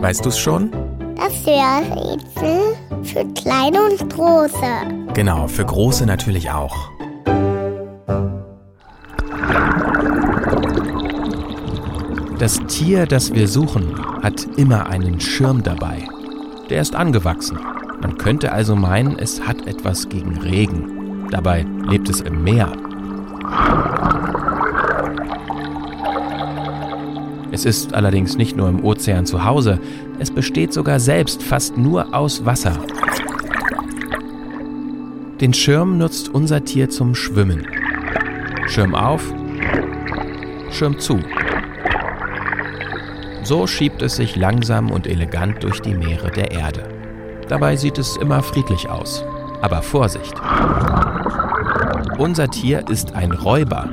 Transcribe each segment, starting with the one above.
Weißt du es schon? Das Hörrätsel für kleine und große. Genau, für große natürlich auch. Das Tier, das wir suchen, hat immer einen Schirm dabei. Der ist angewachsen. Man könnte also meinen, es hat etwas gegen Regen. Dabei lebt es im Meer. Es ist allerdings nicht nur im Ozean zu Hause, es besteht sogar selbst fast nur aus Wasser. Den Schirm nutzt unser Tier zum Schwimmen. Schirm auf, Schirm zu. So schiebt es sich langsam und elegant durch die Meere der Erde. Dabei sieht es immer friedlich aus. Aber Vorsicht! Unser Tier ist ein Räuber.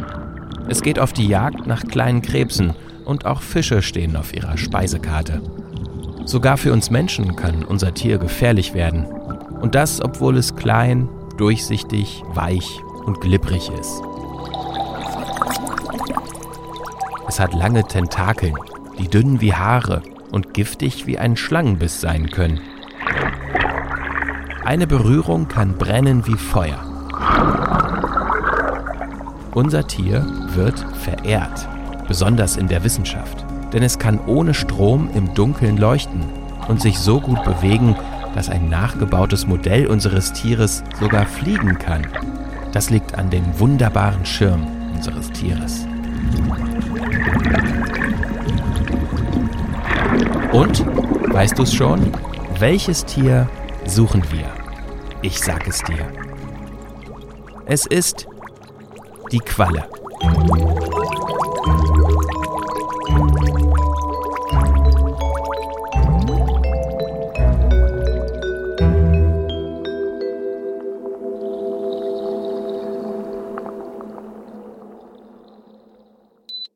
Es geht auf die Jagd nach kleinen Krebsen und auch Fische stehen auf ihrer Speisekarte. Sogar für uns Menschen kann unser Tier gefährlich werden. Und das, obwohl es klein, durchsichtig, weich und glibberig ist. Es hat lange Tentakeln, die dünn wie Haare und giftig wie ein Schlangenbiss sein können. Eine Berührung kann brennen wie Feuer. Unser Tier wird verehrt, besonders in der Wissenschaft, denn es kann ohne Strom im Dunkeln leuchten und sich so gut bewegen, dass ein nachgebautes Modell unseres Tieres sogar fliegen kann. Das liegt an dem wunderbaren Schirm unseres Tieres. Und, weißt du es schon, welches Tier suchen wir? Ich sag es dir. Es ist die Qualle.